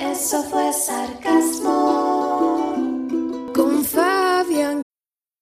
Eso fue sarcasmo.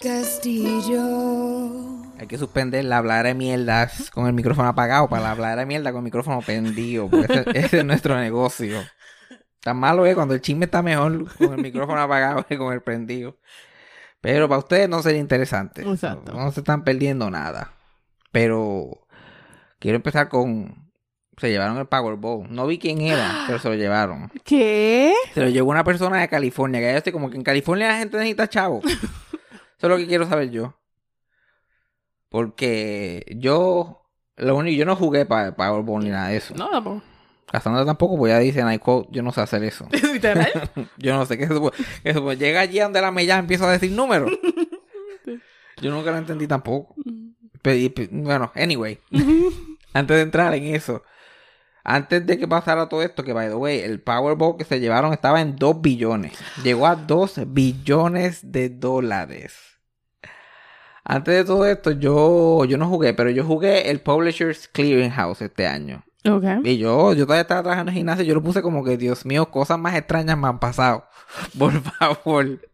Castillo. Hay que suspender la hablar de mierdas con el micrófono apagado para la hablar de mierda con el micrófono prendido. Porque ese, ese es nuestro negocio. Tan malo es cuando el chisme está mejor con el micrófono apagado que con el prendido. Pero para ustedes no sería interesante. Exacto. No, no se están perdiendo nada. Pero quiero empezar con... Se llevaron el Powerball. No vi quién era, pero se lo llevaron. ¿Qué? Se lo llevó una persona de California. Que yo estoy como que en California la gente necesita chavo. Eso es lo que quiero saber yo. Porque yo... Lo único, yo no jugué para Powerball ni nada de eso. No, tampoco. Cassandra tampoco, pues ya dice en iQuote, yo no sé hacer eso. Literal. yo no sé qué es eso. que eso, pues, llega allí donde la mella empieza a decir números. yo nunca lo entendí tampoco. Pero, y, pues, bueno, anyway. antes de entrar en eso. Antes de que pasara todo esto, que by the way, el Powerball que se llevaron estaba en 2 billones. Llegó a 2 billones de dólares. Antes de todo esto, yo, yo no jugué, pero yo jugué el Publishers Clearinghouse este año. Ok. Y yo, yo todavía estaba trabajando en el gimnasio, yo lo puse como que, Dios mío, cosas más extrañas me han pasado. Por favor,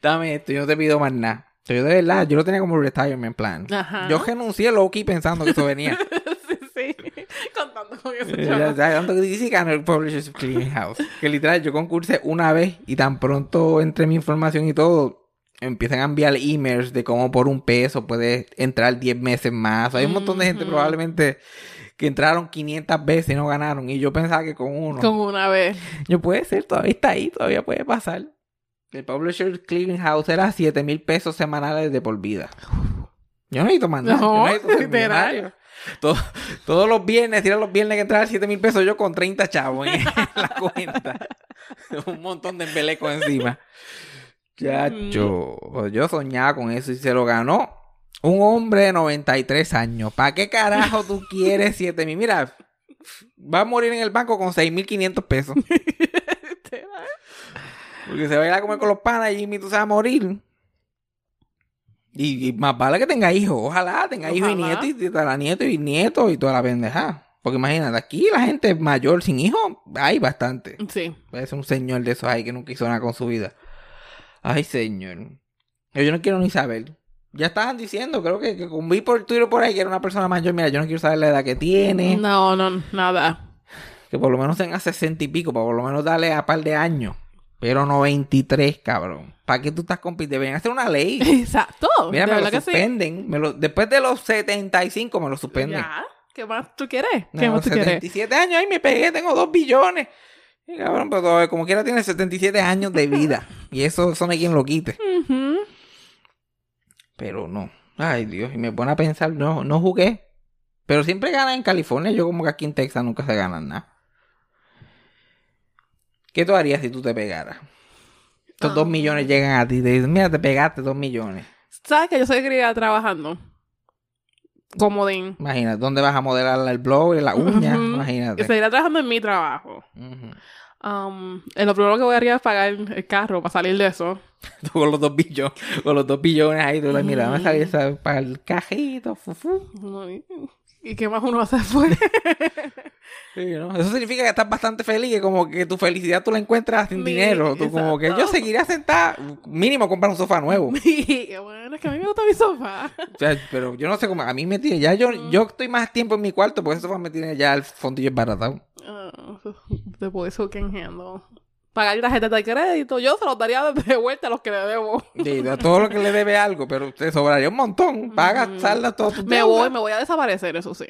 dame esto, yo no te pido más nada. Yo de verdad, yo lo tenía como retirement plan. Ajá. Yo renuncié Loki pensando que eso venía. sí. Contando con eso. Ya, tanto que dice el Publishers Clearinghouse. Que literal, yo concursé una vez y tan pronto entre mi información y todo, empiezan a enviar emails de cómo por un peso puedes entrar 10 meses más. Hay un montón de gente probablemente que entraron 500 veces y no ganaron. Y yo pensaba que con uno. Con una vez. Yo puede ser, todavía está ahí, todavía puede pasar. El Publisher Clearinghouse era 7 mil pesos semanales de por vida. Yo no necesito nada. No, yo necesito ser literal. millonario. Todo- todos los viernes, era los viernes que entraba 7 mil pesos, yo con 30 chavos en la cuenta. Un montón de embeleco encima. Chacho, yo soñaba con eso y se lo ganó un hombre de 93 años. ¿Para qué carajo tú quieres 7 mil? Mira, va a morir en el banco con 6.500 pesos. Literal. Porque se va a ir a comer con los panas y Jimmy tú se va a morir. Y, y más vale que tenga hijos. Ojalá tenga hijos y nietos y tala nietos y nietos y toda la pendeja. Porque imagínate, aquí la gente mayor sin hijos hay bastante. Sí. Puede ser un señor de esos ahí que nunca hizo nada con su vida. Ay, señor. Yo, no quiero ni saber. Ya estaban diciendo, creo que, que con- vi por Twitter por ahí que era una persona mayor. Mira, yo no quiero saber la edad que tiene. No, no, nada. Que por lo menos tenga 60 y pico, para por lo menos darle a par de años. Pero no 23, cabrón. ¿Para qué tú estás compitiendo? Deberían hacer una ley. Exacto. Mira, me lo sí. suspenden. Me lo- después de los 75 me lo suspenden. Ya. ¿Qué más tú quieres? No, ¿Qué más tú quieres? 77 años, ay, me pegué, tengo 2 billones. Y cabrón, pero como quiera tiene 77 años de vida. y eso, eso no hay quien lo quite. Pero no. Ay, Dios, y me pone a pensar, no, no jugué. Pero siempre ganan en California, yo como que aquí en Texas nunca se ganan nada. ¿Qué tú harías si tú te pegaras? Estos dos Ah. millones llegan a ti y te dicen, mira, te pegaste dos millones. ¿Sabes que yo soy criada trabajando? Comodín. Imagínate, ¿dónde vas a modelar el blog y la uña? Imagínate. Seguirá trabajando en mi trabajo. Um, eh, lo primero que voy a hacer es pagar el carro para salir de eso. Tú con los dos billones, con los dos billones ahí, tú le miras, me salí esa para el cajito, fufu. ¿Y qué más uno hace después? Sí, ¿no? Eso significa que estás bastante feliz, que como que tu felicidad tú la encuentras sin Mi- dinero. Tú como que yo seguiría sentada, mínimo comprar un sofá nuevo. bueno, es que a mí me gusta mi sofá. O sea, pero yo no sé cómo, a mí me tiene, ya yo, yo estoy más tiempo en mi cuarto, porque ese sofá me tiene ya el fondillo. Ah, después eso que handle. Pagar tarjeta de crédito, yo se los daría de vuelta a los que le debo. Y de todo lo que le debe algo, pero te sobraría un montón. Paga, Ujú. salda todo tu Me voy, me voy a desaparecer, eso sí.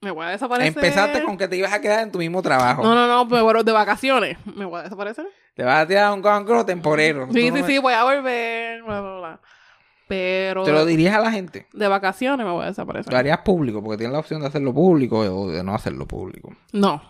Me voy a desaparecer. Empezaste con que te ibas a quedar en tu mismo trabajo. No, no, no, me voy de vacaciones. Me voy a desaparecer. Te vas a tirar un gongro temporero. Sí, Tú sí, no- sí, voy a volver. Bla, bla, bla. Pero Te lo dirías a la gente. de vacaciones me voy a desaparecer. Lo harías público, porque tienes la opción de hacerlo público o de no hacerlo público. No.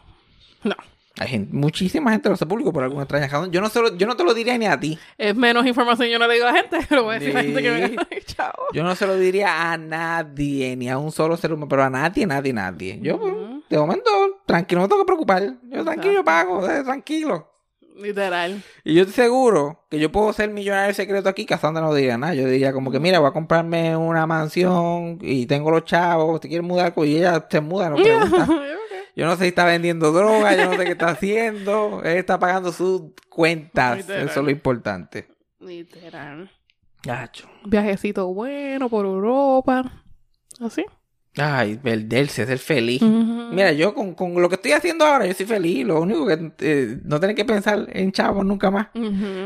No. Hay gente, muchísima gente lo hace público por alguna extraña razón. Yo no, se lo- yo no te lo diría ni a ti. Es menos información, yo no le digo a la gente, pero voy a decir a la gente que me chao. Yo no se lo diría a nadie, ni a un solo ser humano, pero a nadie, nadie, nadie. Yo, Ujú. de momento, tranquilo, no tengo que preocupar. Yo tranquilo, yo pago, eh, tranquilo. Literal. Y yo estoy seguro que yo puedo ser millonario secreto aquí, Cassandra no diría nada. Yo diría como que, mira, voy a comprarme una mansión y tengo los chavos, te quieren mudar, y ella se muda, no pregunta. Yo no sé si está vendiendo droga, yo no sé qué está haciendo. Él está pagando sus cuentas. Literal. Eso es lo importante. Literal. Gacho. Viajecito bueno por Europa. Así. Ay, perderse, ser feliz. Ujú. Mira, yo con, con lo que estoy haciendo ahora, yo soy feliz. Lo único que eh, no tener que pensar en chavos nunca más.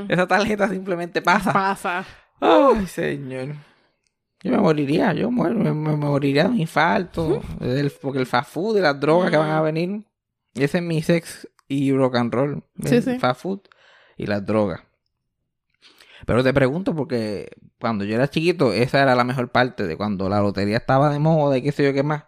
Esa tarjeta simplemente pasa. Pasa. Ay, señor. Yo me moriría, yo muero, me, me moriría de un infarto. porque el fast food y las drogas que van a venir. Ese es mi sex y rock and roll. Sí, el sí. Fast food y las drogas. Pero te pregunto porque cuando yo era chiquito, esa era la mejor parte de cuando la lotería estaba de moda y qué sé yo qué más.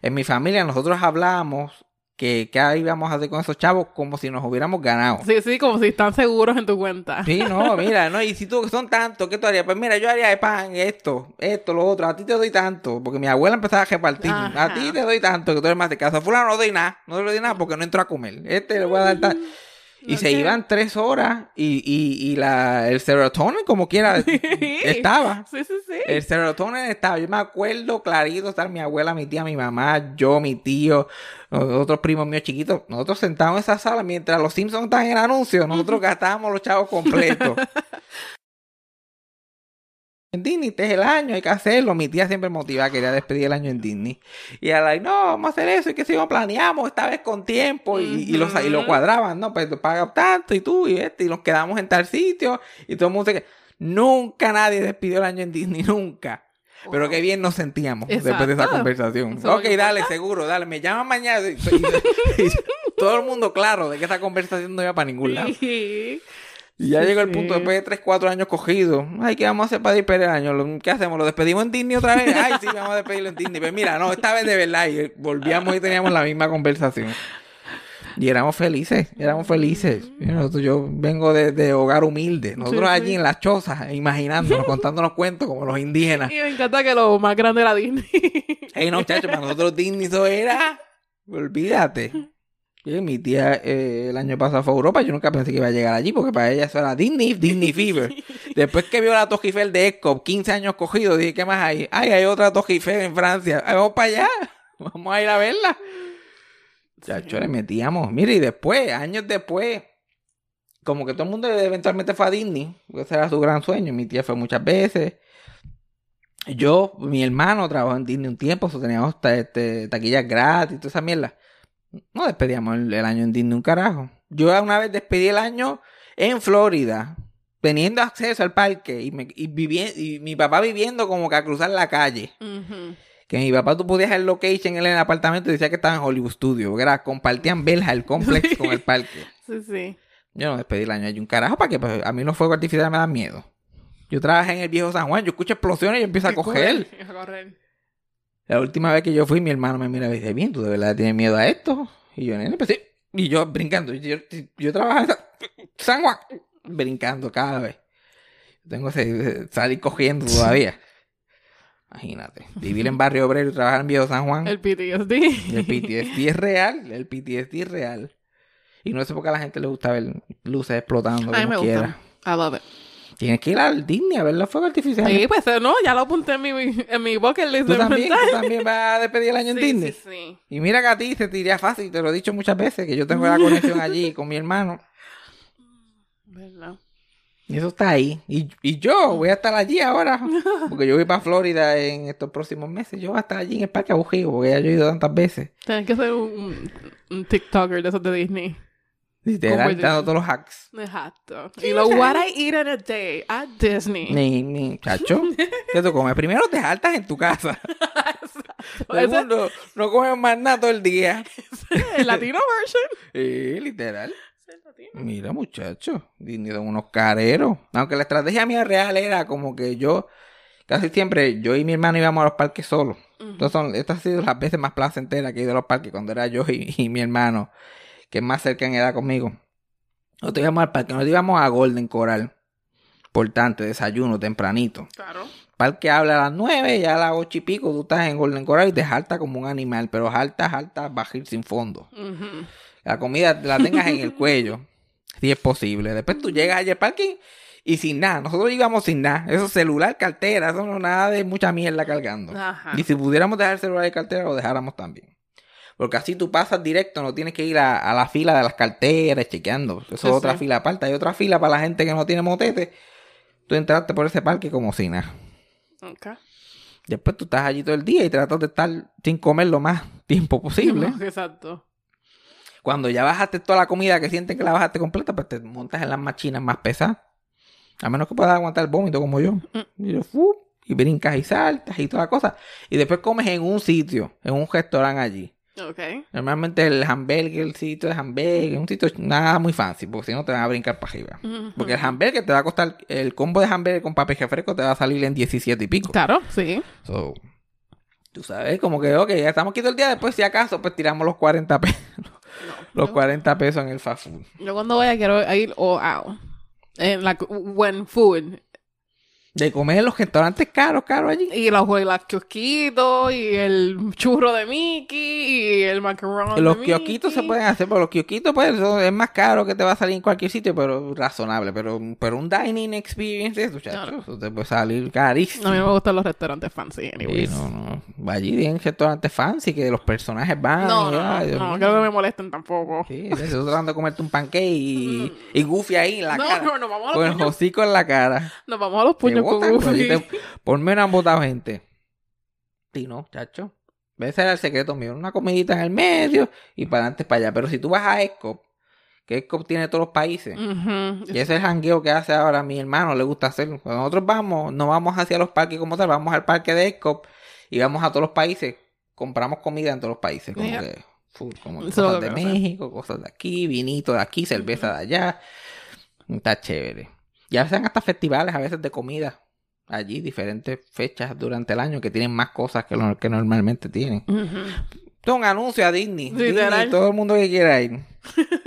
En mi familia nosotros hablábamos que qué íbamos a hacer con esos chavos como si nos hubiéramos ganado. Sí, sí, como si están seguros en tu cuenta. Sí, no, mira, no, y si tú son tantos, ¿qué tú harías? Pues mira, yo haría de pan, esto, esto, lo otro, a ti te doy tanto, porque mi abuela empezaba a repartir, Ajá. a ti te doy tanto, que tú eres más de casa, fulano no doy nada, no le doy nada porque no entro a comer, este le voy a dar tal. Y se iban tres horas y, y, y la, el serotonin como quiera estaba. Sí, sí, sí. El serotonin estaba. Yo me acuerdo clarito estar mi abuela, mi tía, mi mamá, yo, mi tío, otros primos míos chiquitos. Nosotros sentados en esa sala mientras los Simpsons estaban en el anuncio. Nosotros gastábamos los chavos completos. En Disney, este es el año, hay que hacerlo. Mi tía siempre motivaba, quería despedir el año en Disney. Y a la, no, vamos a hacer eso, y que si lo planeamos esta vez con tiempo, y, y, lo, y lo cuadraban, ¿no? Pues paga tanto, y tú, y este, y nos quedamos en tal sitio, y todo el mundo se que Nunca nadie despidió el año en Disney, nunca. Pero qué bien nos sentíamos después de esa conversación. Ok, dale, seguro, dale, me llaman mañana. Y- y- y todo el mundo claro de que esa conversación no iba para ningún lado. Y ya Sí, llegó el sí. punto después de 3, 4 años cogidos. Ay, ¿qué vamos a hacer para despedir el año? ¿Qué hacemos? ¿Lo despedimos en Disney otra vez? Ay, sí, vamos a despedirlo en Disney. Pero mira, no, esta vez de verdad. Y volvíamos y teníamos la misma conversación. Y éramos felices, éramos felices. Y nosotros- yo vengo de, de hogar humilde. Nosotros Sí, allí sí. en las chozas, imaginándonos, contándonos cuentos como los indígenas. Y me encanta que lo más grande era Disney. Ey, no, chacho, para nosotros Disney eso era. Olvídate. Y mi tía eh, el año pasado fue a Europa. Yo nunca pensé que iba a llegar allí porque para ella eso era Disney, Disney Fever. Después que vio la Torre Eiffel de Escop, 15 años cogido, dije, ¿qué más hay? Ay, hay otra Torre Eiffel en Francia. Vamos para allá. Vamos a ir a verla. Chacho, le metíamos. Mire, y después, años después, como que todo el mundo eventualmente fue a Disney. porque Ese era su gran sueño. Mi tía fue muchas veces. Yo, mi hermano trabajó en Disney un tiempo, so teníamos ta- este, taquillas gratis, toda esa mierda. No despedíamos el, el año en Disney un carajo. Yo una vez despedí el año en Florida, teniendo acceso al parque y, me, y, mi papá viviendo como que a cruzar la calle. Que mi papá tú podías el location en el apartamento y decía que estaba en Hollywood Studio. porque Era, compartían Belja el complex con el parque. Sí, sí. Yo no despedí el año allí un carajo para que pues, a mí los fuegos artificiales me dan miedo. Yo trabajé en el viejo San Juan, yo escucho explosiones y yo empiezo a coger. A correr. La última vez que yo fui, mi hermano me mira y dice, bien, ¿tú de verdad tienes miedo a esto? Y yo, nene, pues sí. Y yo brincando. Yo, yo trabajo en Sa- San Juan, brincando cada vez. Tengo que salir cogiendo todavía. Imagínate. Vivir en Barrio Obrero y trabajar en Viejo San Juan. El PTSD. El PTSD es real. El PTSD es real. Y no sé por qué a la gente le gusta ver luces explotando A mí me gusta. I love it. Tienes que ir al Disney a ver los fuegos artificiales. Sí, pues no, ya lo apunté en mi, en mi bucket list ¿Tú también, tú también vas a despedir el año en Sí, Disney. sí, sí. Y mira que a ti se te iría fácil, te lo he dicho muchas veces, que yo tengo la conexión allí con mi hermano. ¿Verdad? Y eso está ahí. Y, y yo voy a estar allí ahora, porque yo voy para Florida en estos próximos meses. Yo voy a estar allí en el Parque Abujivo, porque ya yo he ido tantas veces. Tienes que ser un, un TikToker de esos de Disney. Literal, dando todos los hacks. Exacto. Y lo what I eat in a day at Disney. Ni, ni, chacho. ¿Qué tú comes? Primero te jaltas en tu casa. Ese Segundo, no comes más nada todo el día. el latino version. Sí, literal. Mira, muchachos, Disney son unos careros. Aunque la estrategia mía real era como que yo, casi siempre, yo y mi hermano íbamos a los parques solos. Entonces, son, estas han sido las veces más placenteras que he ido a los parques cuando era yo y, y mi hermano, que es más cerca en edad conmigo. Nosotros íbamos al parque, nos íbamos a Golden Coral. Importante, desayuno tempranito. Claro. Parque habla a las 9, ya a las 8 y pico, tú estás en Golden Coral y te jaltas como un animal, pero jaltas, jaltas, bajir sin fondo la comida la tengas en el cuello, si es posible. Después tú llegas allí al parking y sin nada. Nosotros íbamos sin nada. Eso celular, cartera, eso no nada de mucha mierda cargando. Ajá. Y si pudiéramos dejar el celular y cartera, lo dejáramos también. Porque así tú pasas directo, no tienes que ir a, a la fila de las carteras chequeando. Eso Sí, es otra sí. fila aparte. Hay otra fila para la gente que no tiene motete. Tú entraste por ese parque como sin nada. Después tú estás allí todo el día y tratas de estar sin comer lo más tiempo posible. Exacto. Cuando ya bajaste toda la comida que sienten que la bajaste completa, pues te montas en las machinas más pesadas. A menos que puedas aguantar el vómito como yo. Y, yo, y brincas y saltas y toda la cosa. Y después comes en un sitio, en un restaurante allí. Ok. Normalmente el hamburger, el sitio de hamburger, un sitio nada muy fancy, porque si no te van a brincar para arriba. Porque el hamburger te va a costar, el combo de hamburger con papel fresco te va a salir en 17 y pico. Claro, sí. So, tú sabes, como que, ok, ya estamos aquí todo el día, después si acaso, pues tiramos los 40 pesos. Los 40 pesos en el fast food. Yo cuando vaya quiero ir all out. En la when food. De comer en los restaurantes caros, caros allí. Y los las kiosquitos, y el churro de Mickey, y el macarrón Los de kiosquitos se Mickey. pueden hacer, pero los kiosquitos pues es más caro que te va a salir en cualquier sitio, pero razonable. Pero, pero un dining experience, eso, Claro. eso te puede salir carísimo. A mí me gustan los restaurantes fancy, Sí, anyways. no, no. Va allí en restaurantes fancy que los personajes van. No, y, no, ay, no, creo que me molesten tampoco. Sí, estoy tratando de comerte un pancake y, y Goofy ahí en la No, cara. no, no, vamos a los Con el hocico en la cara. Nos vamos a los puños botan, Goofy. allí te- Por menos han votado gente. Sí, no, chacho. Ese era el secreto mío. Una comidita en el medio y para adelante para allá. Pero si tú vas a Escop, que Escop tiene todos los países. Ujú. Y ese es el jangueo que hace ahora mi hermano, le gusta hacer. Cuando nosotros vamos, no vamos hacia los parques como tal, vamos al parque de Escop y vamos a todos los países. Compramos comida en todos los países. Como Yeah. que, full, como cosas de. México, cosas de aquí, vinito de aquí, cerveza de allá. Está chévere. Y hacen hasta festivales a veces de comida. Allí, diferentes fechas durante el año que tienen más cosas que lo que normalmente tienen. Esto es un anuncio a Disney. Disney, todo el mundo que quiera ir.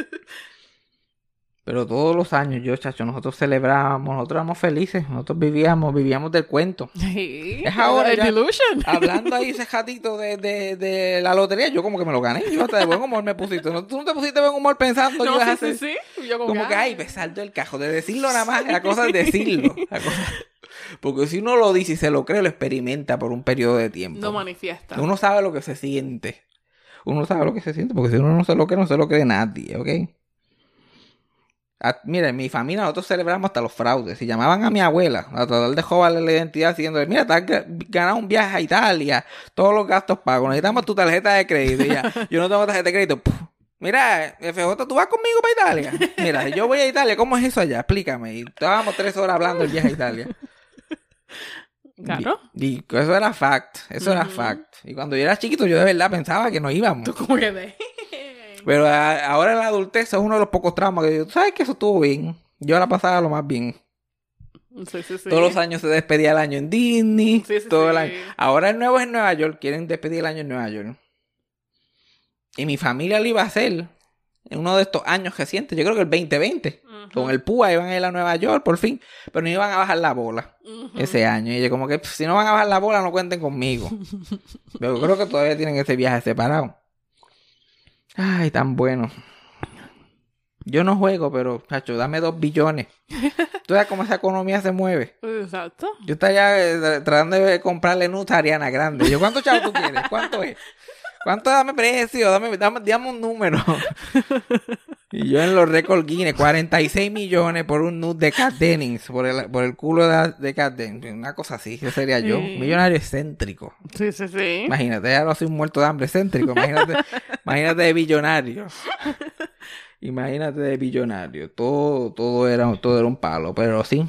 Pero todos los años, yo, chacho, nosotros celebrábamos, nosotros éramos felices, nosotros vivíamos, vivíamos del cuento. Sí. Es ahora ya. Delusion. Hablando ahí ese jatito de, de, de la lotería, yo como que me lo gané. Yo hasta de buen humor me pusiste. ¿No? ¿Tú no te pusiste de buen humor pensando No, a sí, sí, sí. Yo como, Como que, ay, me salto el cajo. De decirlo nada más, la cosa es decirlo. La cosa- Porque si uno lo dice y se lo cree, lo experimenta por un periodo de tiempo. No manifiesta. Uno sabe lo que se siente. Uno sabe lo que se siente, porque si uno no se lo cree, no se lo cree nadie, ¿ok? Ah, mira, en mi familia nosotros celebramos hasta los fraudes. Si llamaban a mi abuela a tratar de joderle la identidad diciéndole, mira, te has ga- ganado un viaje a Italia, todos los gastos pagos, necesitamos tu tarjeta de crédito. Y ya, yo no tengo tarjeta de crédito. Puf. Mira, FJ, ¿tú vas conmigo para Italia? Mira, yo voy a Italia, ¿cómo es eso allá? Explícame. Y estábamos tres horas hablando del viaje a Italia. Claro. Y, y eso era fact, eso era fact. Y cuando yo era chiquito, yo de verdad pensaba que no íbamos. Tú como que de... Pero a- ahora en la adultez es uno de los pocos traumas que yo, ¿tú sabes que eso estuvo bien? Yo la pasaba lo más bien. Sí, sí, sí. Todos los años se despedía el año en Disney. Sí, sí, todo el año. Ahora el nuevo es en Nueva York. Quieren despedir el año en Nueva York. Y mi familia lo iba a hacer en uno de estos años recientes. Yo creo que el 2020. Con el PUA iban a ir a Nueva York por fin. Pero no iban a bajar la bola ese año. Y yo como que "Pff, si no van a bajar la bola no cuenten conmigo. Pero creo que todavía tienen ese viaje separado. Ay, tan bueno. Yo no juego, pero, chacho, dame dos billones. ¿Tú sabes cómo esa economía se mueve? Exacto. Yo estaría eh, tratando de comprarle nuts a Ariana Grande. Yo, ¿cuánto chavo tú quieres? ¿Cuánto es? ¿Cuánto dame precio? Dame, dame, dame un número. y yo en los récords Guinness, 46 millones por un nude de Cat Dennings, por el, por el culo de, de Cat Dennings. Una cosa así, ese sería yo. Sí. Millonario excéntrico. Sí, sí, sí. Imagínate, ya lo soy un muerto de hambre excéntrico. Imagínate, imagínate de billonario. Imagínate de billonario. Todo, todo era, todo era un palo. Pero sí.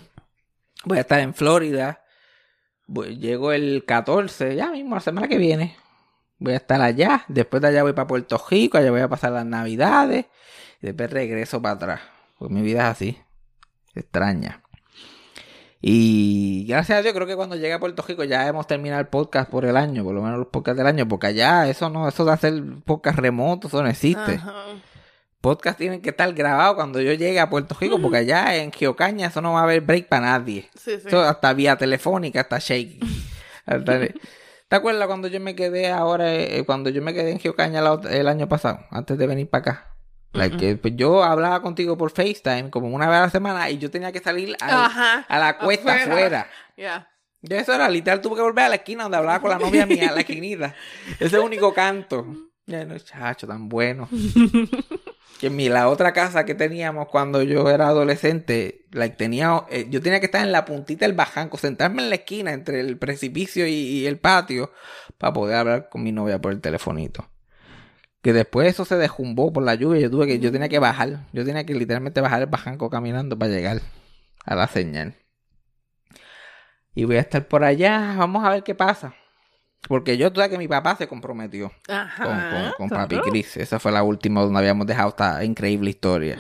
Voy a estar en Florida. Llego el 14, ya mismo, la semana que viene. Voy a estar allá. Después de allá voy para Puerto Rico. Allá voy a pasar las navidades. Y después regreso para atrás. Pues mi vida es así. Extraña. Y gracias a Dios, creo que cuando llegue a Puerto Rico ya hemos terminado el podcast por el año, por lo menos los podcasts del año, porque allá eso no, eso de hacer podcast remoto, eso no existe. Ajá. Podcast tienen que estar grabados cuando yo llegue a Puerto Rico, porque allá en Geocaña eso no va a haber break para nadie. Sí, sí. Eso hasta vía telefónica, hasta shake. Hasta- ¿Te acuerdas cuando yo me quedé ahora, eh, cuando yo me quedé en Geocaña la el año pasado, antes de venir para acá? Like, pues, yo hablaba contigo por FaceTime como una vez a la semana y yo tenía que salir al- Ajá. a la cuesta Afuera. afuera. Ya. Yo eso era literal, tuve que volver a la esquina donde hablaba con la novia mía, la esquinita. Ese es el único canto. Ya no, chacho, tan bueno. Que mi, la otra casa que teníamos cuando yo era adolescente, like, tenía, eh, yo tenía que estar en la puntita del bajanco, sentarme en la esquina entre el precipicio y, el patio para poder hablar con mi novia por el telefonito. Que después eso se dejumbó por la lluvia. Yo tuve que, yo tenía que bajar. Yo tenía que literalmente bajar el bajanco caminando para llegar a la señal. Y voy a estar por allá. Vamos a ver qué pasa. Porque yo tuve que mi papá se comprometió Ajá. con, con, con Papi. Chris. Esa fue la última donde habíamos dejado esta increíble historia.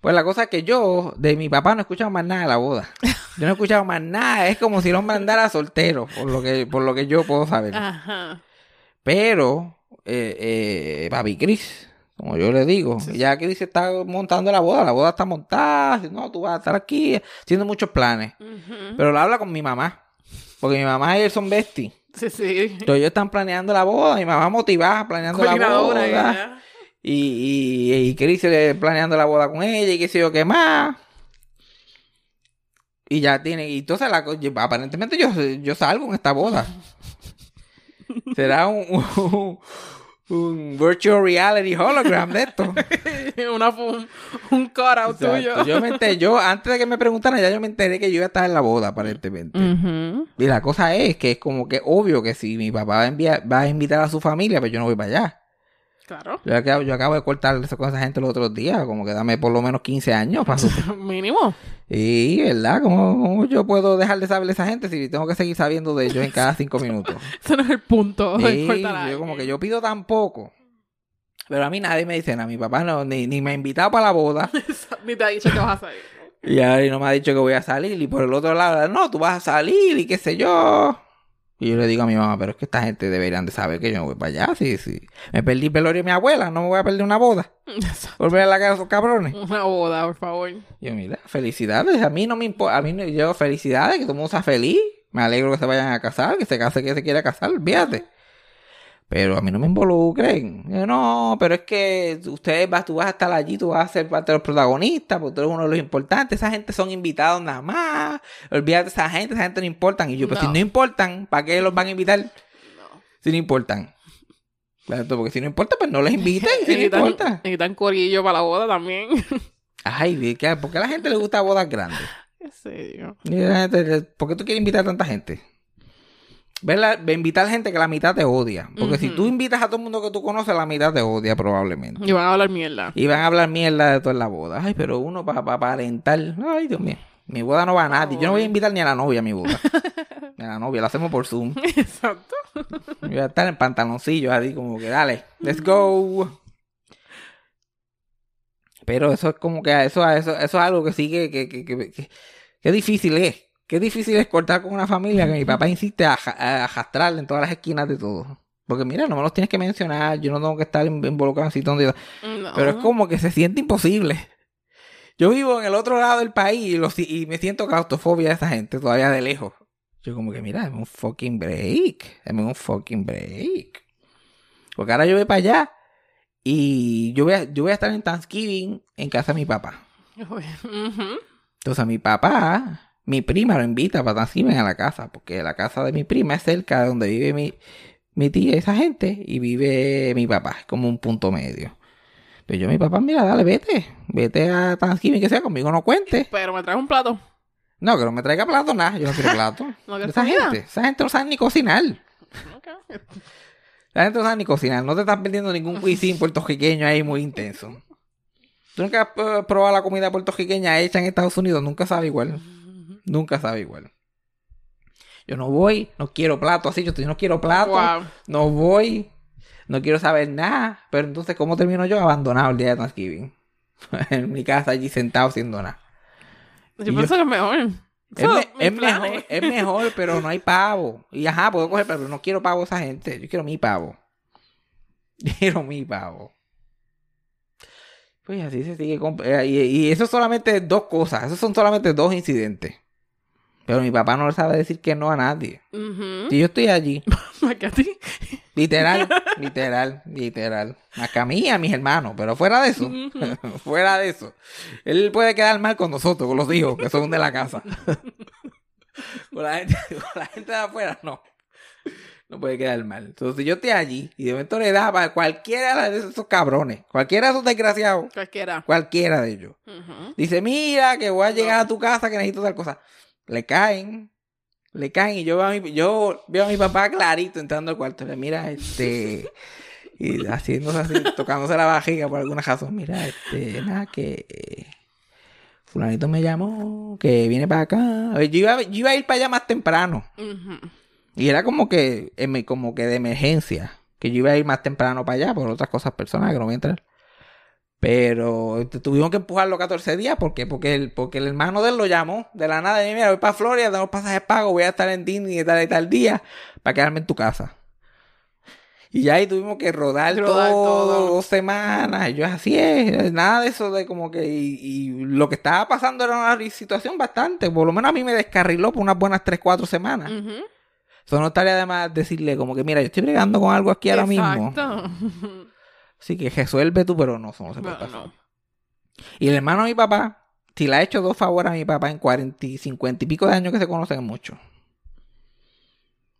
Pues la cosa es que yo de mi papá no he escuchado más nada de la boda. Yo no he escuchado más nada. Es como si el hombre andara soltero, por lo que, por lo que yo puedo saber. Ajá. Pero, eh, eh, Papi Chris, como yo le digo, ya Chris está montando la boda. La boda está montada. No, tú vas a estar aquí haciendo muchos planes. Pero lo habla con mi mamá. Porque mi mamá y él son besties. Sí, sí. Entonces ellos están planeando la boda. Mi mamá motivada planeando la boda. ya. Y, y, y Chris planeando la boda con ella y qué sé yo qué más. Y ya tiene, y entonces la, aparentemente yo, yo salgo en esta boda. Será un, un, un virtual reality hologram de esto. Una, un, un cutout tuyo. Yo me enteré, yo antes de que me preguntaran, ya yo me enteré que yo iba a estar en la boda, aparentemente. Y la cosa es que es como que obvio que si mi papá va a, enviar, va a invitar a su familia, pues yo no voy para allá. Claro. Yo acabo, yo acabo de cortar eso con esa gente los otros días, como que dame por lo menos 15 años para su... Mínimo. Y, ¿verdad? ¿Cómo, cómo yo puedo dejar de saberle a esa gente si tengo que seguir sabiendo de ellos en cada cinco minutos? Ese no es el punto. a yo como que yo pido tan poco. Pero a mí nadie me dice nada. Mi papá no, ni, ni me ha invitado para la boda. Ni te ha dicho que vas a salir. y ahora no me ha dicho que voy a salir. Y por el otro lado, no, tú vas a salir y qué sé yo. Y yo le digo a mi mamá, pero es que esta gente deberían de saber que yo no voy para allá. Sí, sí. Me perdí el velorio de mi abuela, no me voy a perder una boda. Volver a la casa de esos cabrones. Una boda, por favor. Yo, mira, felicidades. A mí no me importa. A mí no, yo, felicidades, que todo el mundo sea feliz. Me alegro que se vayan a casar, que se case que se quiera casar, fíjate. Pero a mí no me involucren. Yo, no, pero es que ustedes vas, tú vas a estar allí, tú vas a ser parte de los protagonistas, porque tú eres uno de los importantes. Esa gente son invitados nada más. Olvídate de esa gente, esa gente no importan. Y yo, pues No. si no importan, ¿para qué los van a invitar? Si no importan. Claro, Porque si no importa, pues no les inviten, si no Necesitan, importa. necesitan corillo para la boda también. Ay, ¿qué- ¿por qué a la gente le gusta bodas grandes? La gente, ¿Por qué tú quieres invitar a tanta gente? Verla, ve invitar gente que la mitad te odia. Porque si tú invitas a todo el mundo que tú conoces, la mitad te odia probablemente. Y van a hablar mierda. Y van a hablar mierda de toda la boda. Ay, pero uno para pa, aparentar. Ay, Dios mío. Mi boda no va a nadie. Yo no voy a invitar ni a la novia a mi boda. ni a la novia, la hacemos por Zoom. Exacto. Yo voy a estar en pantaloncillos así como que dale, let's go. Pero eso es como que eso, eso, eso es algo que sí que, que, que, que- que- Qué difícil es. Qué difícil es cortar con una familia que mi papá insiste a, a arrastrarle en todas las esquinas de todo. Porque mira, no me los tienes que mencionar, yo no tengo que estar in- involucrado en sitio donde... No. Pero es como que se siente imposible. Yo vivo en el otro lado del país y, me siento claustrofobia de esa gente todavía de lejos. Yo como que, mira, dame un fucking break. Dame un fucking break. Porque ahora yo voy para allá y yo voy a, yo voy a estar en Thanksgiving en casa de mi papá. Entonces a mi papá, mi prima lo invita para Thanksgiving a la casa, porque la casa de mi prima es cerca de donde vive mi, mi tía y esa gente, y vive mi papá, es como un punto medio. Pero yo, mi papá, mira, dale, vete, vete a Thanksgiving, que sea, conmigo no cuente. Pero me traes un plato. No, que no me traiga plato, nada, yo no quiero plato. ¿No quieres esa comida? gente, esa gente no sabe ni cocinar. Ok. La gente no sabe ni cocinar, no te estás perdiendo ningún cuisine puertorriqueño ahí muy intenso. ¿Tú nunca has eh, probado la comida puertorriqueña hecha en Estados Unidos? Nunca sabe igual. Nunca sabe igual. Yo no voy, no quiero plato así, yo estoy- no quiero plato, Wow. no voy, no quiero saber nada. Pero entonces, ¿cómo termino yo? Abandonado el día de Thanksgiving. en mi casa allí sentado haciendo nada. Yo Y pienso que es mejor. Es, me- mejor, es mejor, pero no hay pavo. Y ajá, puedo coger, pero no quiero pavo a esa gente. Yo quiero mi pavo. Quiero mi pavo. Pues así se sigue. eh, Y, y eso es solamente dos cosas. Esos son solamente dos incidentes. Pero mi papá no le sabe decir que no a nadie. Si yo estoy allí, Más que a ti. literal, literal, literal. Más que a mí y a mis hermanos. Pero fuera de eso, fuera de eso. Él puede quedar mal con nosotros, con los hijos, que son de la casa. con, la gente, con la gente de afuera, no. No puede quedar mal. Entonces yo estoy allí y de momento le da para cualquiera de esos cabrones, cualquiera de esos desgraciados, Cualquiera. cualquiera de ellos. Dice, mira, que voy a llegar a tu casa, que necesito tal cosa. Le caen, le caen y yo veo a mi, yo veo a mi papá clarito entrando al cuarto. Le mira, este, y haciéndose así, tocándose la vajiga por alguna razón. Mira, este, nada, que eh, fulanito me llamó, que viene para acá. Yo iba, yo iba a ir para allá más temprano. Y era como que, em- como que de emergencia. Que yo iba a ir más temprano para allá por otras cosas personales que no voy a entrar. Pero tuvimos que empujarlo 14 días. ¿Por qué? Porque el, porque el hermano de él lo llamó de la nada. Y mira, voy para Florida, tengo pasajes pagos, voy a estar en Disney de tal y tal día para quedarme en tu casa. Y ya ahí tuvimos que rodar, Rodar todo, todo. dos semanas. Y yo así es, nada de eso de como que... Y, y lo que estaba pasando era una situación bastante. Por lo menos a mí me descarriló por unas buenas 3, 4 semanas. Ujú. Eso no estaría de más decirle como que, mira, yo estoy bregando con algo aquí ahora mismo. Así que resuelve tú, pero no, no se puede pasar. no. Y el hermano de mi papá, si le ha hecho dos favores a mi papá en 40 y 50 y pico de años que se conocen mucho.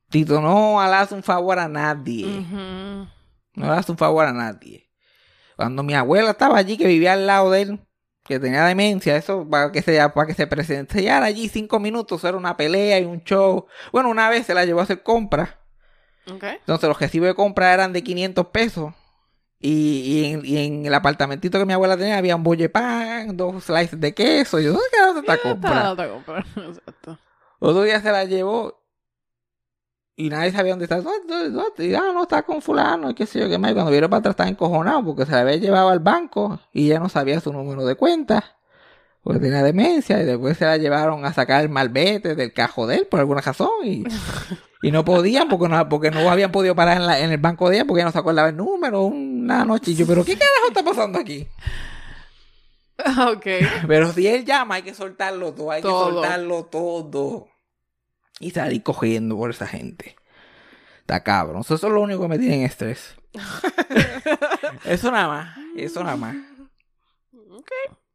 Tito no le hace un favor a nadie. No le hace un favor a nadie. Cuando mi abuela estaba allí, que vivía al lado de él, que tenía demencia, eso para que se, para que se presenciara allí cinco minutos, era una pelea y un show. Bueno, una vez se la llevó a hacer compras. Ok. Entonces los recibos de compra eran de 500 pesos. Y, y en, y en el apartamentito que mi abuela tenía había un bolle pan, dos slices de queso. Y yo, ¿dónde quedaste esta compra? Está, está compra. Exacto. Otro día se la llevó y nadie sabía dónde está. ¿Dónde, dónde, dónde? Y, ah, no, está con fulano y qué sé yo qué más. Y cuando vieron para atrás estaba encojonado porque se la había llevado al banco y ya no sabía su número de cuenta. Porque tenía demencia y después se la llevaron a sacar el malvete del cajo de él por alguna razón y, y no podían porque no, porque no habían podido parar en, la- en el banco de ella porque ya no se acordaba el número una noche. Y yo, pero ¿qué carajo está pasando aquí? Ok. Pero si él llama, hay que soltarlo todo, hay Todo. que soltarlo todo. Y salir cogiendo por esa gente. Está cabrón. Eso es lo único que me tiene en estrés. eso nada más. Eso nada más. Ok.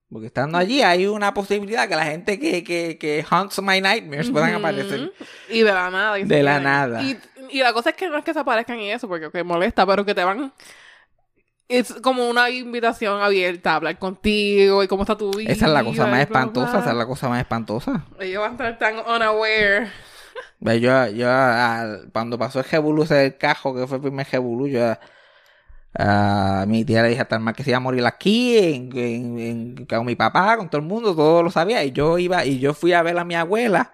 Porque estando allí hay una posibilidad que la gente que, que, que hunts my nightmares puedan aparecer. Y de la nada. y De la nada. Y, y la cosa es que no es que se aparezcan y eso, porque que molesta, pero que te van. Es como una invitación abierta a hablar contigo y cómo está tu vida. Esa es la cosa más espantosa. Esa es la cosa más espantosa. Ellos van a estar tan unaware. Yo, yo cuando pasó el Jebulú ese del cajo, que fue el primer Jebulú, yo a, mi tía le dije hasta más que se iba a morir aquí, en, en- en- con mi papá, con todo el mundo, todo lo sabía. Y yo iba, y yo fui a ver a mi abuela,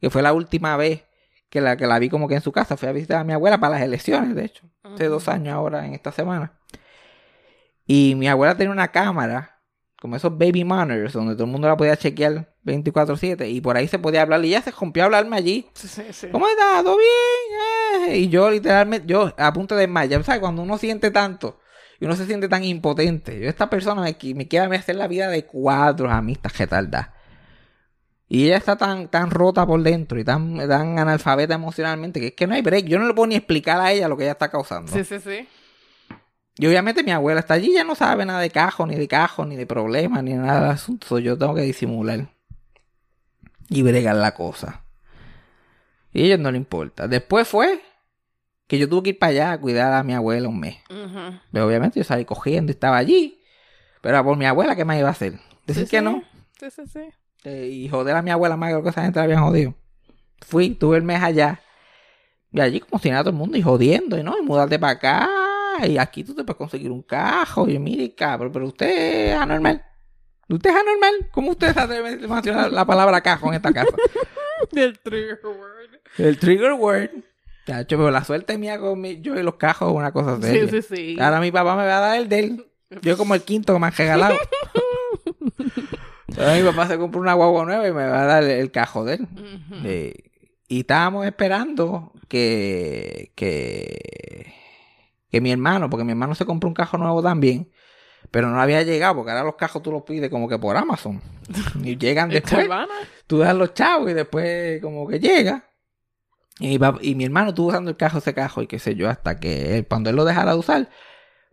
que fue la última vez que la, que la vi como que en su casa. Fui a visitar a mi abuela para las elecciones, de hecho. Hace dos años ahora, en esta semana. Y mi abuela tenía una cámara, como esos baby monitors, donde todo el mundo la podía chequear 24-7 y por ahí se podía hablar y ella se rompió a hablarme allí. Sí, sí, sí. ¿Cómo estás? ¿Todo bien? Eh, Y yo literalmente, yo a punto de desmayar, ¿sabes? Cuando uno siente tanto y uno se siente tan impotente. Yo, esta persona me, me quiere hacer la vida de cuadros a mí, esta retarda. Y ella está tan, tan rota por dentro y tan, tan analfabeta emocionalmente que es que no hay break. Yo no le puedo ni explicar a ella lo que ella está causando. Sí, sí, sí. Y obviamente mi abuela está allí, ya no sabe nada de cajo, ni de cajo, ni de problemas, ni nada de asunto. So, Yo tengo que disimular y bregar la cosa. Y a ellos no le importa. Después fue que yo tuve que ir para allá a cuidar a mi abuela un mes. Pero obviamente yo salí cogiendo y estaba allí. Pero por mi abuela, ¿qué más iba a hacer? Decir Sí, que sí. no. Sí, sí, sí. Eh, y joder a mi abuela más que lo que esa gente la habían jodido. Fui, tuve el mes allá. Y allí como si nada todo el mundo y jodiendo, y no, y mudarte para acá. Y aquí tú te puedes conseguir un cajo. Y yo, mire, cabrón, pero usted es anormal. ¿Usted es anormal? ¿Cómo usted atreve a mencionar la palabra cajo en esta casa? El trigger word. el trigger word. Chacho, pero la suerte mía con mi- yo y los cajos es una cosa Sí, seria. sí, sí. Ahora mi papá me va a dar el de él. Yo como el quinto que me han regalado. Ahora mi papá se compró una guagua nueva y me va a dar el cajo de él. Eh, y estábamos esperando que, que, que mi hermano, porque mi hermano se compró un cajo nuevo también, pero no había llegado, porque ahora los cajos tú los pides como que por Amazon. Y llegan ¿Es después tú das los chavos y después como que llega. Y mi, pap- y mi hermano estuvo usando el cajo, ese cajo y qué sé yo, hasta que él, cuando él lo dejara de usar,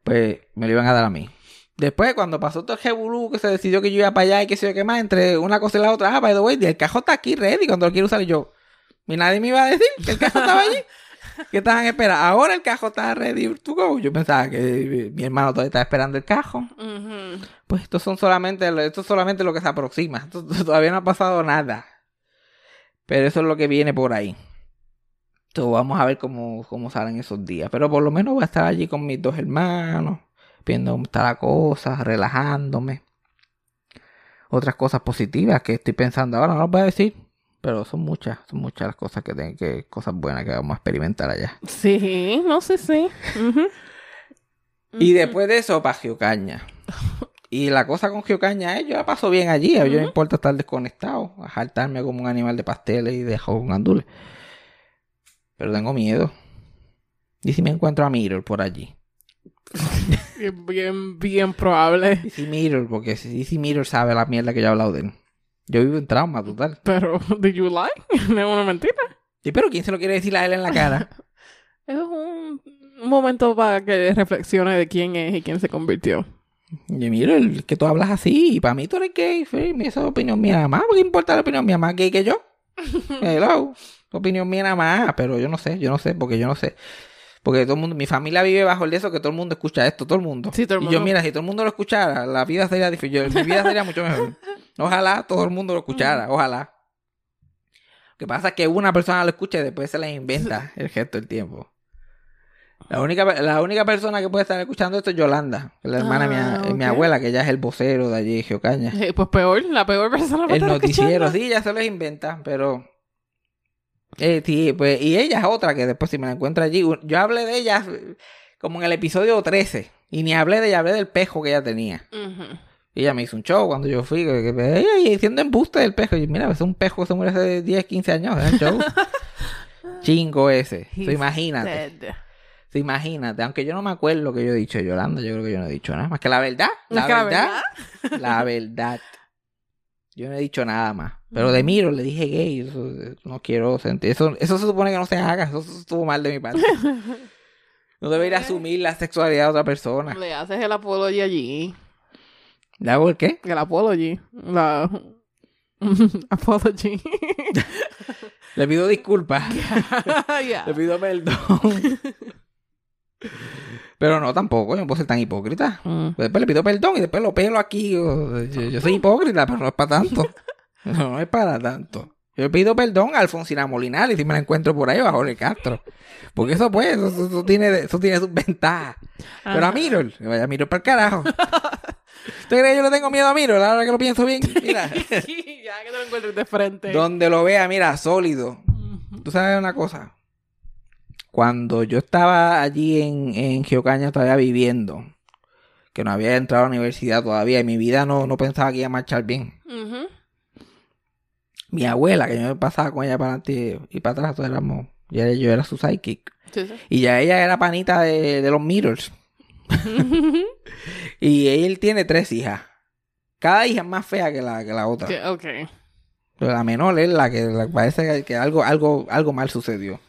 pues me lo iban a dar a mí. Después, cuando pasó todo el jebulú, que se decidió que yo iba para allá y qué sé yo qué más, entre una cosa y la otra, ah, by the way, el cajo está aquí ready cuando lo quiero usar y yo, y nadie me iba a decir que el cajo estaba allí. Que estaban esperando. Ahora el cajo está ready to go. Yo pensaba que mi hermano todavía estaba esperando el cajo. Pues esto son solamente, esto es solamente lo que se aproxima. Esto- todavía no ha pasado nada. Pero eso es lo que viene por ahí. Entonces vamos a ver cómo, cómo salen esos días. Pero por lo menos voy a estar allí con mis dos hermanos, viendo cómo está la cosa, relajándome. Otras cosas positivas que estoy pensando ahora, no las voy a decir. Pero son muchas, son muchas las cosas que, ten- que cosas buenas que vamos a experimentar allá. Sí, no sé, sí. Y después de eso, para Geocaña. Y la cosa con Geocaña es, yo la paso bien allí. A mí no me importa estar desconectado, a jaltarme como un animal de pasteles y de con gandules. Pero tengo miedo. ¿Y si me encuentro a Mirror por allí? Bien, bien, probable. ¿Y si Mirror? Porque si, si Mirror sabe la mierda que yo he hablado de él. Yo vivo en trauma total. Pero, ¿did you lie? No es una mentira. ¿Y pero quién se lo quiere decir a él en la cara? Es un momento para que reflexione de quién es y quién se convirtió. Y Mirror, que tú hablas así. Y para mí tú eres gay. sí, Esa es opinión mía nada más. ¿Qué importa la opinión mía? Más gay que yo. Hello. Opinión mía nada más. Pero yo no sé, yo no sé, porque yo no sé. Porque todo el mundo, mi familia vive bajo el de eso que todo el mundo escucha esto, todo el mundo. Sí, todo el Y yo, mira, si todo el mundo lo escuchara, la vida sería. Yo- Mi vida sería mucho mejor. Ojalá todo el mundo lo escuchara, ojalá. Lo que pasa es que una persona lo escucha y después se la inventa el gesto del tiempo. La única, la única persona que puede estar escuchando esto es Yolanda, la hermana de Ah, mi, mi abuela, que ella es el vocero de allí, Geocaña. Eh, Pues peor, la peor persona para El estar noticiero, escuchando. sí, ya se los inventa, pero... Eh, sí, pues, y ella es otra que después si me la encuentro allí, yo hablé de ella eh, como en el episodio 13, y ni hablé de ella, hablé del pejo que ella tenía. Y ella me hizo un show cuando yo fui, y diciendo embuste del pejo, y mira, es un pejo que se murió hace 10, 15 años, es el show. Chingo ese, so, imagínate. So, imagínate, aunque yo no me acuerdo lo que yo he dicho Yolanda, yo creo que yo no he dicho nada más que la verdad, la verdad, la verdad. Yo no he dicho nada más. Pero de Miro le dije gay. Eso, no quiero sentir. Eso, eso se supone que no se haga. Eso estuvo mal de mi parte. No debería asumir la sexualidad de otra persona. Le haces el apology allí. ¿Le hago el qué? El apology. La... apology. Le pido disculpas. Le pido perdón. Pero no, tampoco. Yo no puedo ser tan hipócrita. Mm. Después le pido perdón y después lo pelo aquí. Yo, yo- yo soy hipócrita, pero no es para tanto. No, no es para tanto. Yo pido perdón a Alfonsina Molinar y si me la encuentro por ahí bajo el Castro. Porque eso pues, eso, tiene, eso tiene sus ventajas. Pero a. Mirror, que vaya a Mirror para el carajo. ¿Usted cree que yo le tengo miedo a Mirror? Ahora que lo pienso bien, mira. Sí, ya que te lo encuentres de frente. Donde lo vea, mira, sólido. Tú sabes una cosa. Cuando yo estaba allí en, en Geocaña todavía viviendo, que no había entrado a la universidad todavía, y mi vida no, no pensaba que iba a marchar bien. Mi abuela, que yo me pasaba con ella para adelante y para atrás, todos éramos, yo era, yo era su sidekick. Sí, sí. Y ya ella era panita de, de los Mirrors. y él tiene tres hijas. Cada hija es más fea que la, que la otra. Que- ok. Pero la menor es la que la- parece que algo, algo, algo mal sucedió.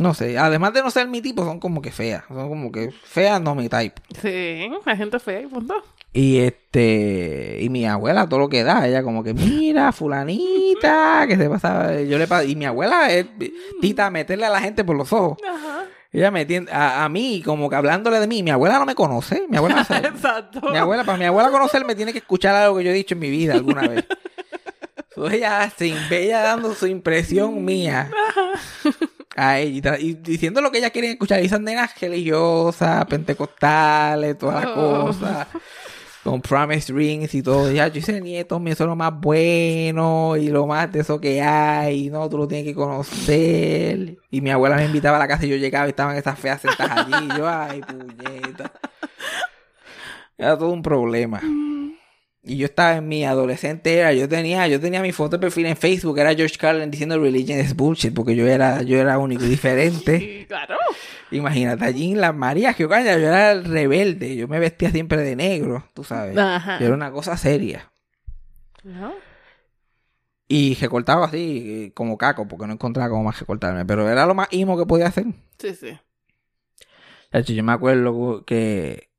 No sé, además de no ser mi tipo, son como que feas. Son como que feas, no mi type. Sí, hay gente fea y punto. Y este, y mi abuela, todo lo que da, ella como que, mira, fulanita, que se pasa, yo le paso, y mi abuela es tita meterle a la gente por los ojos. Ajá. Ella me tiende, a, a mí, como que hablándole de mí, mi abuela no me conoce, mi abuela no sabe. Exacto. Mi abuela, para mi abuela conocerme, tiene que escuchar algo que yo he dicho en mi vida alguna vez. So, ella, sin ella dando su impresión mía a ella y y, diciendo lo que ella quiere escuchar. Y esas nenas religiosas, pentecostales, todas las Oh. cosas. Con promise rings y todo. Ya, yo hice nietos, mío, eso es lo más bueno y lo más de eso que hay. No, tú lo tienes que conocer. Y mi abuela me invitaba a la casa y yo llegaba y estaban esas feas sentadas allí. Y yo, ay, puñeta. Era todo un problema. Y yo estaba en mi adolescente era, yo tenía, yo tenía mi foto de perfil en Facebook, era George Carlin diciendo religion is bullshit, porque yo era, yo era único y diferente. Sí, claro. Imagínate, allí en las Marías, que yo era el rebelde, yo me vestía siempre de negro, tú sabes. Ajá. Yo era una cosa seria. ¿No? Y recortaba así, como caco, porque no encontraba cómo más recortarme, pero era lo más imo que podía hacer. Sí, sí. Chacho, yo me acuerdo que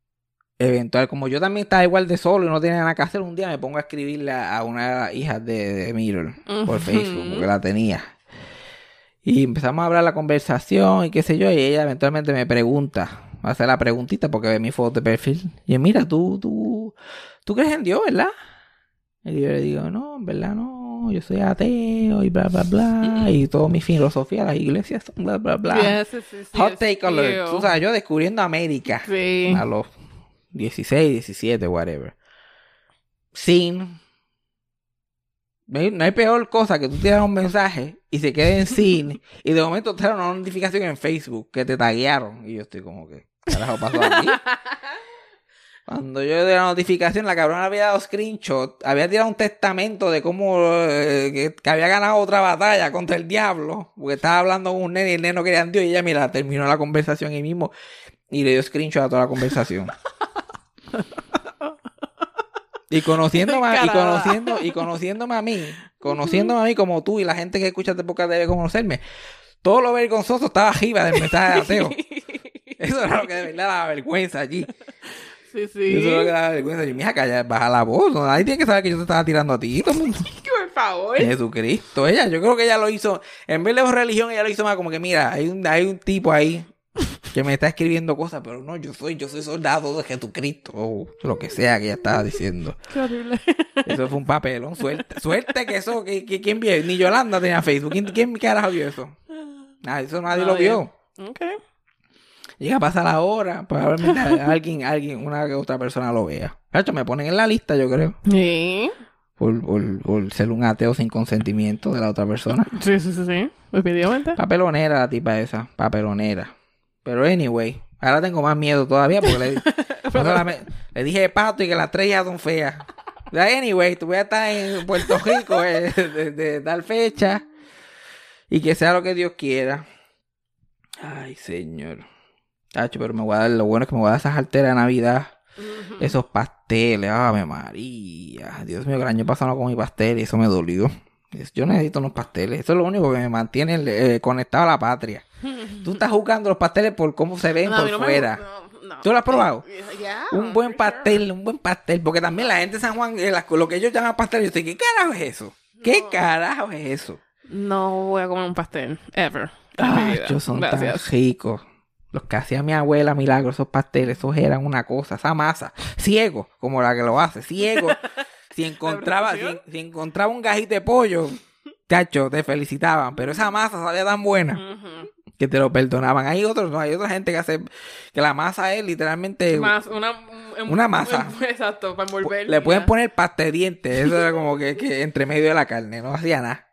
eventual, como yo también estaba igual de solo y no tenía nada que hacer, un día me pongo a escribirle a a una de las hijas de, de Mirror por. Facebook, porque la tenía. Y empezamos a hablar la conversación y qué sé yo, y ella eventualmente me pregunta, hace la preguntita porque ve mi foto de perfil. Y yo, mira, tú, tú, tú crees en Dios, ¿verdad? Y yo le digo, no, en verdad no, yo soy ateo y bla, bla, bla. Y toda mi filosofía, las iglesias son bla, bla, bla. Sí, sí, sí, Hot take alert. Tú sabes, yo descubriendo América Sí. a los 16, 17, whatever. Sin. No hay, peor cosa que tú tiras un mensaje y se quede en sin y de momento te dan una notificación en Facebook que te taguearon. Y yo estoy como que, ¿qué carajo pasó aquí? Cuando yo de la notificación, la cabrona había dado screenshot, había tirado un testamento de cómo eh, que, que había ganado otra batalla contra el diablo, porque estaba hablando con un nene y el nene no quería Dios y ella, mira, terminó la conversación ahí mismo y le dio screenshot a toda la conversación. Y conociéndome, a- y conociendo, y conociéndome a mí, conociéndome a mí como tú y la gente que escucha este podcast debe conocerme, todo lo vergonzoso estaba arriba del mensaje de ateo. Eso era lo que de verdad daba vergüenza allí. Sí, sí. Eso es lo que daba vergüenza. Yo, mija, calla, baja la voz. Nadie tiene que saber que yo te estaba tirando a ti. Todo el mundo. Por favor. Jesucristo. Ella, yo creo que ella lo hizo. En vez de religión, ella lo hizo más como que, mira, hay un, hay un tipo ahí que me está escribiendo cosas, pero no, yo soy, yo soy soldado de Jesucristo. O lo que sea que ella estaba diciendo. Qué horrible. Eso fue un papelón. Suerte, suerte que eso, que, que- ¿quién vio? Ni Yolanda tenía Facebook. ¿Quién, quién carajo vio eso? Nada, eso nadie lo vio. Ok. Llega a pasar la hora, probablemente alguien, alguien, una que otra persona lo vea. Hacho, me ponen en la lista, yo creo. Sí. Por, por, por ser un ateo sin consentimiento de la otra persona. Sí, sí, sí, sí. Definitivamente. Papelonera la tipa esa, papelonera. Pero anyway, ahora tengo más miedo todavía porque le, no le dije pato y que las tres ya son feas. Anyway, tú voy a estar en Puerto Rico eh, de, de tal fecha y que sea lo que Dios quiera. Ay, señor. Pero me voy a dar, lo bueno es que me voy a dar esas alteras de Navidad. Esos pasteles, ave María. Dios mío, que el año pasado no comí pastel y eso me dolió. Yo necesito unos pasteles. Eso es lo único que me mantiene eh, conectado a la patria. Tú estás jugando los pasteles por cómo se ven No, por no me fuera. no, no. ¿Tú lo has probado? Ya. Un buen sure. pastel, un buen pastel. Porque también la gente de San Juan, eh, las- lo que ellos llaman pastel, yo estoy, ¿qué carajo es eso? ¿Qué carajo es eso? No voy a comer un pastel. Ever. vida. ellos son Gracias. tan ricos. Los que hacía mi abuela, milagro, esos pasteles, esos eran una cosa, esa masa, ciego, como la que lo hace, ciego. si encontraba, si, encontraba un gajito de pollo, chacho, te felicitaban, pero esa masa sabía tan buena que te lo perdonaban. Hay otros, no, hay otra gente que hace, que la masa es literalmente, Más una... Una masa. Exacto, para envolver. le pueden poner pasta de dientes, eso era como que, que entre medio de la carne, no hacía nada.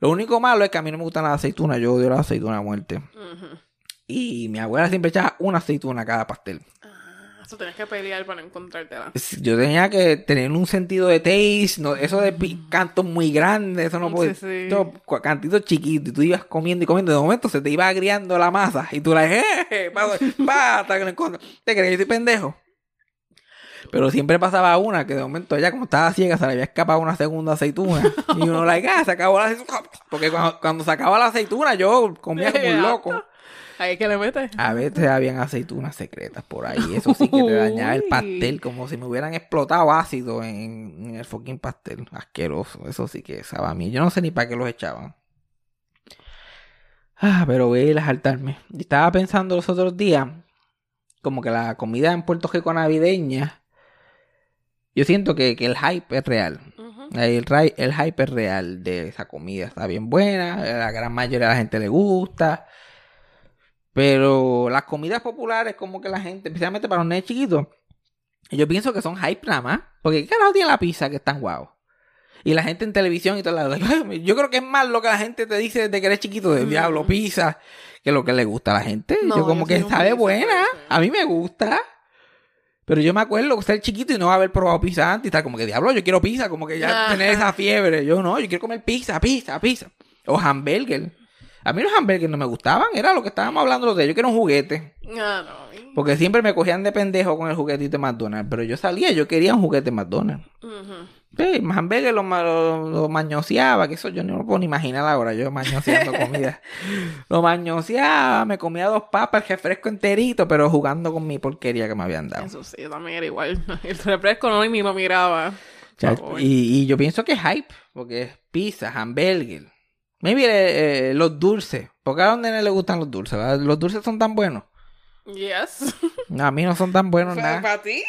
Lo único malo es que a mí no me gustan las aceitunas, yo odio las aceitunas a muerte. Y mi abuela siempre echaba una aceituna a cada pastel. Eso tienes que pelear para encontrártela. Yo tenía que tener un sentido de taste, no, eso de pi- cantos muy grandes, eso no puede. sí. cantitos chiquitos, y tú ibas comiendo y comiendo, de momento se te iba agriando la masa, y tú la eh, pa, pa, hasta que encuentro. ¿Te crees que soy pendejo? Pero siempre pasaba una que de momento ella, como estaba ciega, se le había escapado una segunda aceituna. Y uno, like, ah, se acabó la aceituna. Porque cuando, cuando se la aceituna, yo comía como un loco. Ahí que le metes. A veces habían aceitunas secretas por ahí. Eso sí que te dañaba el pastel, como si me hubieran explotado ácido en, en el fucking pastel. Asqueroso. Eso sí que estaba a mí. Yo no sé ni para qué los echaban. Ah, pero voy a ir a saltarme. Estaba pensando los otros días, como que la comida en Puerto Rico navideña, yo siento que, que el hype es real. El, hype es real de esa comida. Está bien buena. A la gran mayoría de la gente le gusta. Pero las comidas populares, como que la gente, especialmente para los nenes chiquitos, yo pienso que son hype nada más. Porque ¿qué carajo tiene la pizza que es tan guau? Y la gente en televisión y todo lado. Yo creo que es más lo que la gente te dice desde que eres chiquito del Mm. diablo pizza que lo que le gusta a la gente. No, yo como yo que sabe buena. A mí me gusta. Pero yo me acuerdo ser chiquito y no haber probado pizza antes y estar como que diablo, yo quiero pizza, como que ya Ajá. tener esa fiebre. Yo no, yo quiero comer pizza, pizza, pizza. O hamburger. A mí los hamburgers no me gustaban, era lo que estábamos hablando de. Yo quiero un juguete. Ah, no. Porque siempre me cogían de pendejo con el juguetito de McDonald's. Pero yo salía, yo quería un juguete de McDonald's. Sí, más hamburgues lo, lo, lo mañoseaba, que eso yo no lo puedo ni imaginar ahora, yo mañoseando comida. Lo mañoseaba, me comía dos papas, el refresco enterito, pero jugando con mi porquería que me habían dado. Eso sí, yo también era igual. El refresco no ni lo miraba. Y, y yo pienso que es hype, porque es pizza, hamburger. Maybe eh, eh, los dulces, porque a dónde no le gustan los dulces, ¿verdad? Los dulces son tan buenos. Yes. No, a mí no son tan buenos nada. Para ti.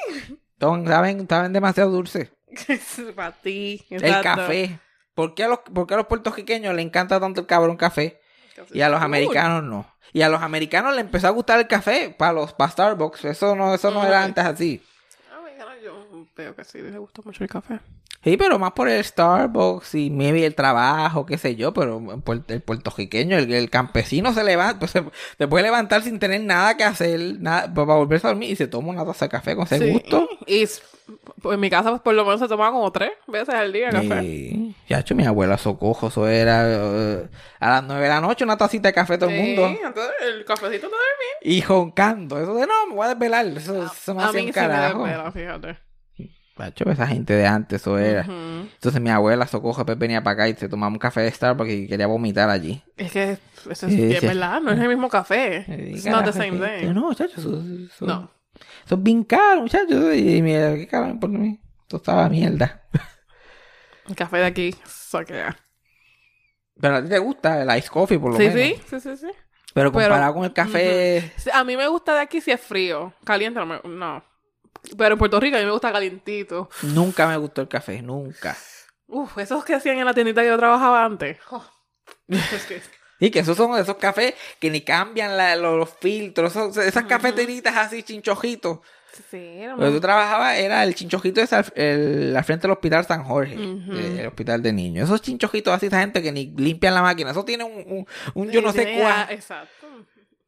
Son- saben, saben demasiado dulces. Para ti. El café. ¿Por qué, a los, por qué a los puertorriqueños le encanta tanto el cabrón café? Y a los americanos no. Y a los americanos le empezó a gustar el café para los para Starbucks. Eso no, eso no era antes así. Ah, bueno, yo veo que sí, le gusta mucho el café. Sí, pero más por el Starbucks y maybe el trabajo, qué sé yo, pero el puer- el puertorriqueño, el, el campesino se levanta, pues se, se puede levantar sin tener nada que hacer, nada, para volverse a dormir y se toma una taza de café con ese Sí. gusto. Y pues, en mi casa, pues, por lo menos se tomaba como tres veces al día café. Y, ya hecho, mi abuela socojo, eso era eh, a las nueve de la noche una tacita de café todo el Sí, mundo. entonces el cafecito no dormía. Y joncando, eso de no, me voy a desvelar, eso, eso no A hacía mí un sí me carajo. desvela, fíjate. Macho, esa gente de antes, eso era. Ujú. Entonces mi abuela después venía para acá y se tomaba un café de Starbucks y quería vomitar allí. Es que eso es, es verdad, no es el mismo café. It's not the same thing. No, muchachos, eso, eso- No. eso es bien caro, muchachos. Y mira, qué caro por mí. Esto estaba mierda. El café de aquí, saquea. Pero a ti te gusta el ice coffee, por lo Sí, menos. sí, sí, sí, sí. Pero Pero- comparado con el café... Sí, A mí me gusta de aquí si es frío. Caliente no. me- no. Pero en Puerto Rico a mí me gusta calientito. Nunca me gustó el café, nunca. Uf, esos que hacían en la tiendita que yo trabajaba antes. Oh. Es que- Y que esos son esos cafés que ni cambian la- los, los filtros, esos- esas cafeteritas así, chinchojitos. Sí, era Donde muy- tú trabajabas era el chinchojito ese al, el- al frente del hospital San Jorge, eh, el hospital de niños. Esos chinchojitos así, esa gente que ni limpian la máquina. Eso tiene un, un, un yo no sé cuál. Exacto.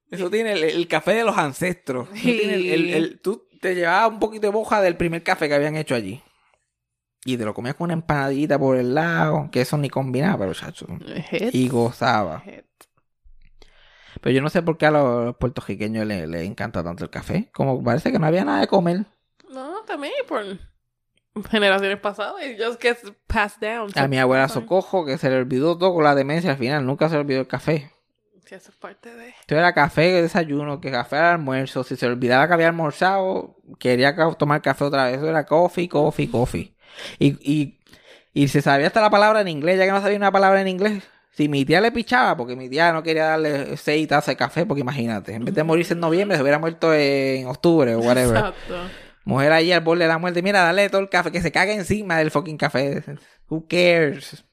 Eso tiene el, el café de los ancestros. Sí. tiene el- el- el- tú te llevabas un poquito de boja del primer café que habían hecho allí. Y te lo comías con una empanadita por el lado, que eso ni combinaba, pero chacho. Y gozaba. Pero yo no sé por qué a los puertorriqueños les, les encanta tanto el café. Como parece que no había nada de comer. No, también por generaciones pasadas. It just gets passed down. A mi abuela So- Socojo, que se le olvidó todo con la demencia al final, nunca se le olvidó el café. Eso es parte de... Esto era café de desayuno, que café al almuerzo. Si se olvidaba que había almorzado, quería tomar café otra vez. Eso era coffee, coffee, coffee. Y, y, y se sabía hasta la palabra en inglés, ya que no sabía una palabra en inglés. Si mi tía le pichaba, porque mi tía no quería darle seis tazas de café, porque imagínate, en vez de morirse en noviembre, se hubiera muerto en octubre o whatever. Exacto. Mujer ahí al borde de la muerte, mira, dale todo el café, que se cague encima del fucking café. Who cares?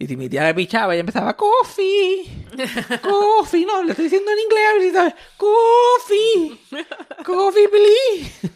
Y si mi tía le pichaba, ella empezaba, coffee, coffee, no, le estoy diciendo en inglés, coffee, coffee, please.